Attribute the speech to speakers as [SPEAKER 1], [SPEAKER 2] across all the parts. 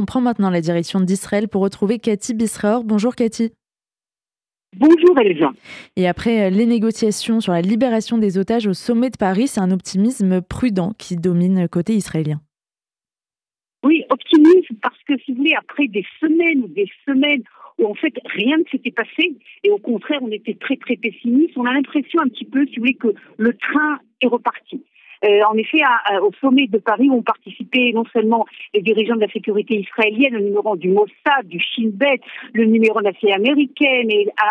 [SPEAKER 1] on prend maintenant la direction d'Israël pour retrouver Cathy Bisraor. Bonjour Cathy.
[SPEAKER 2] Bonjour Elsa.
[SPEAKER 1] Et après euh, les négociations sur la libération des otages au sommet de Paris, c'est un optimisme prudent qui domine côté israélien.
[SPEAKER 2] Oui, optimisme parce que si vous voulez, après des semaines ou des semaines où en fait rien ne s'était passé et au contraire on était très très pessimiste, on a l'impression un petit peu, si vous voulez, que le train est reparti. Euh, en effet, au sommet de Paris ont participé non seulement les dirigeants de la sécurité israélienne, le numéro du Mossad, du Shin Bet, le numéro de la CIA américaine,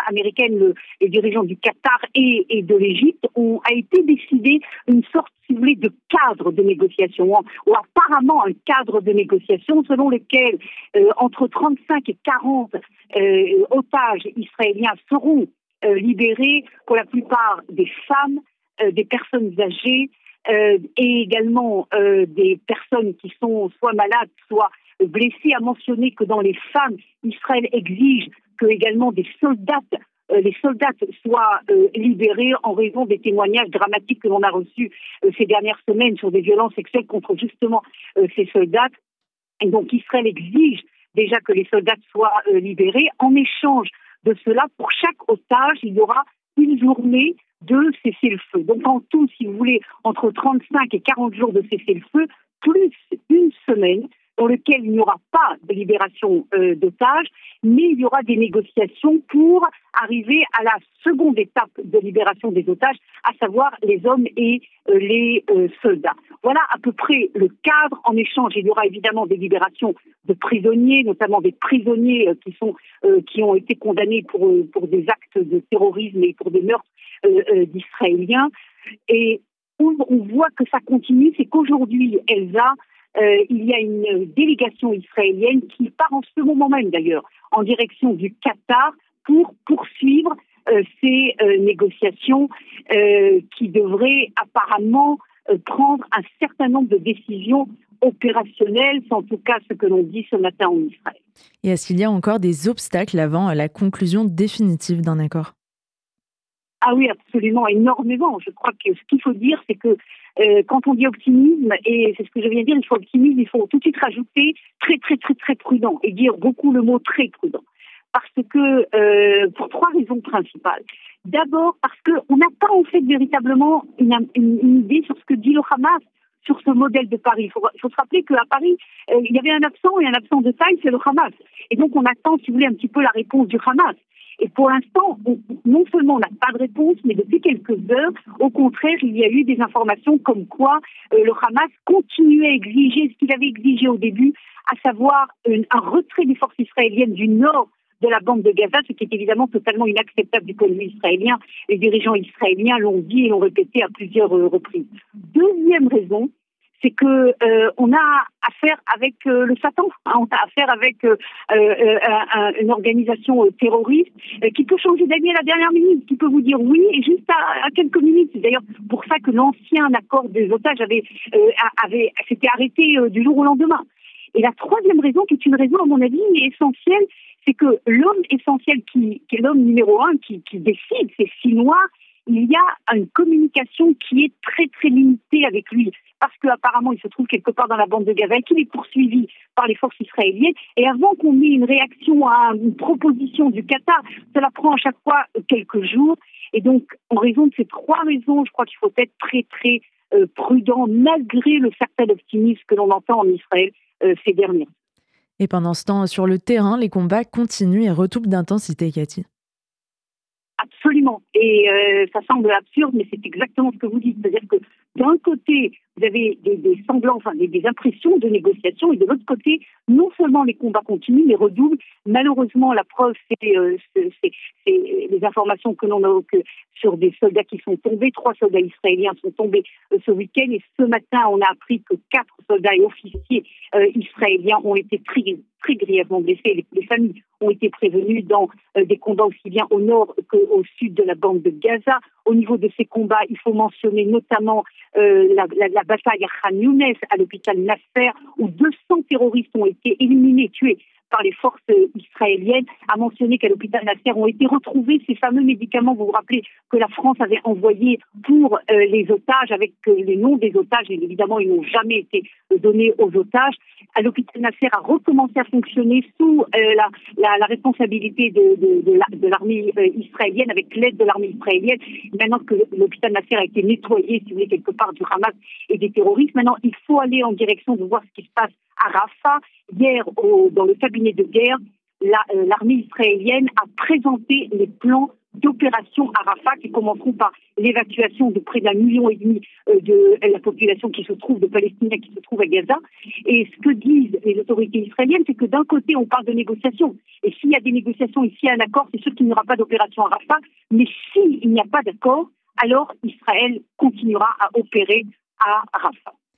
[SPEAKER 2] américaine le, les dirigeants du Qatar et, de l'Égypte, ont a été décidé une sorte de cadre de négociation, ou apparemment un cadre de négociation selon lequel euh, entre 35 et 40 euh, otages israéliens seront euh, libérés, pour la plupart des femmes, des personnes âgées, euh, et également euh, des personnes qui sont soit malades, soit blessées, a mentionné que dans les femmes, Israël exige que également des soldats euh, les soldats soient libérés en raison des témoignages dramatiques que l'on a reçus ces dernières semaines sur des violences sexuelles contre justement ces soldats. Donc Israël exige déjà que les soldats soient libérés. En échange de cela, pour chaque otage, il y aura une journée de cessez-le-feu. Donc en tout, si vous voulez, entre 35 et 40 jours de cessez-le-feu, plus une semaine dans lequel il n'y aura pas de libération euh, d'otages, mais il y aura des négociations pour arriver à la seconde étape de libération des otages, à savoir les hommes et euh, les euh, soldats. Voilà à peu près le cadre. En échange, il y aura évidemment des libérations de prisonniers, notamment des prisonniers qui sont qui ont été condamnés pour pour des actes de terrorisme et pour des meurtres d'Israéliens. Et où on voit que ça continue, c'est qu'aujourd'hui, Elsa, euh, il y a une délégation israélienne qui part en ce moment même d'ailleurs en direction du Qatar pour poursuivre euh, ces euh, négociations qui devraient apparemment prendre un certain nombre de décisions opérationnelles, c'est en tout cas ce que l'on dit ce matin en Israël.
[SPEAKER 1] Et est-ce qu'il y a encore des obstacles avant la conclusion définitive d'un accord?
[SPEAKER 2] Ah oui, absolument, énormément. Je crois que ce qu'il faut dire, c'est que euh, quand on dit optimisme, et c'est ce que je viens de dire, il faut optimisme, il faut tout de suite rajouter très, très, très, très prudent et dire beaucoup le mot très prudent. Parce que, euh, pour trois raisons principales. D'abord, parce qu'on n'a pas en fait véritablement une, une, idée sur ce que dit le Hamas sur ce modèle de Paris. Il faut, faut se rappeler qu'à Paris, euh, il y avait un absent et un absent de taille, c'est le Hamas. Et donc on attend, si vous voulez, un petit peu la réponse du Hamas. Et pour l'instant, non seulement on n'a pas de réponse, mais depuis quelques heures, au contraire, il y a eu des informations comme quoi euh, le Hamas continuait à exiger ce qu'il avait exigé au début, à savoir un retrait des forces israéliennes du nord de la bande de Gaza, ce qui est évidemment totalement inacceptable du point de vue israélien. Les dirigeants israéliens l'ont dit et l'ont répété à plusieurs euh, reprises. Deuxième raison, c'est que euh, on a affaire avec euh, le Satan, on a affaire avec euh, une organisation terroriste qui peut changer d'avis à la dernière minute, qui peut vous dire oui et juste à, quelques minutes. C'est d'ailleurs pour ça que l'ancien accord des otages avait, avait s'était arrêté du jour au lendemain. Et la troisième raison, qui est une raison à mon avis essentielle, c'est que l'homme essentiel qui, qui est l'homme numéro un qui, qui décide, c'est Sinois, il y a une communication qui est très très limitée avec lui parce qu'apparemment il se trouve quelque part dans la bande de Gaza et qu'il est poursuivi par les forces israéliennes. Et avant qu'on ait une réaction à une proposition du Qatar, cela prend à chaque fois quelques jours. Et donc, en raison de ces trois raisons, je crois qu'il faut être très très euh, prudent malgré le certain optimisme que l'on entend en Israël euh, ces derniers.
[SPEAKER 1] Et pendant ce temps, sur le terrain, les combats continuent et retoublent d'intensité, Cathy.
[SPEAKER 2] Et euh, ça semble absurde, mais c'est exactement ce que vous dites. C'est-à-dire que d'un côté, vous avez des, semblants, enfin des, impressions de négociation, et de l'autre côté, non seulement les combats continuent, mais redoublent. Malheureusement, la preuve, c'est euh, les informations que l'on a que, sur des soldats qui sont tombés. Trois soldats israéliens sont tombés euh, ce week-end, et ce matin, on a appris que quatre soldats et officiers euh, israéliens ont été très, très grièvement blessés. Les, familles ont été prévenues dans des combats aussi bien au nord qu'au sud de la bande de Gaza. Au niveau de ces combats, il faut mentionner notamment la, la bataille à Khan Younes, à l'hôpital Nasser, où 200 terroristes ont été éliminés, tués par les forces israéliennes, a mentionné qu'à l'hôpital Nasser ont été retrouvés ces fameux médicaments. Vous vous rappelez que la France avait envoyé pour les otages avec les noms des otages, et évidemment, ils n'ont jamais été donnés aux otages. L'hôpital Nasser a recommencé à fonctionner sous la, responsabilité de l'armée israélienne, avec l'aide de l'armée israélienne. Maintenant que l'hôpital Nasser a été nettoyé, si vous voulez, quelque part du Hamas et des terroristes, maintenant il faut aller en direction de voir ce qui se passe à Rafah. Hier, dans le cabinet de guerre, euh, l'armée israélienne a présenté les plans d'opération à Rafah qui commenceront par l'évacuation de près d'un million et demi euh, de la population qui se trouve, de Palestiniens qui se trouvent à Gaza. Et ce que disent les autorités israéliennes, c'est que d'un côté, on parle de négociations. Et s'il y a des négociations et s'il y a un accord, c'est sûr qu'il n'y aura pas d'opération à Rafah. Mais s'il n'y a pas d'accord, alors Israël continuera à opérer à Rafah.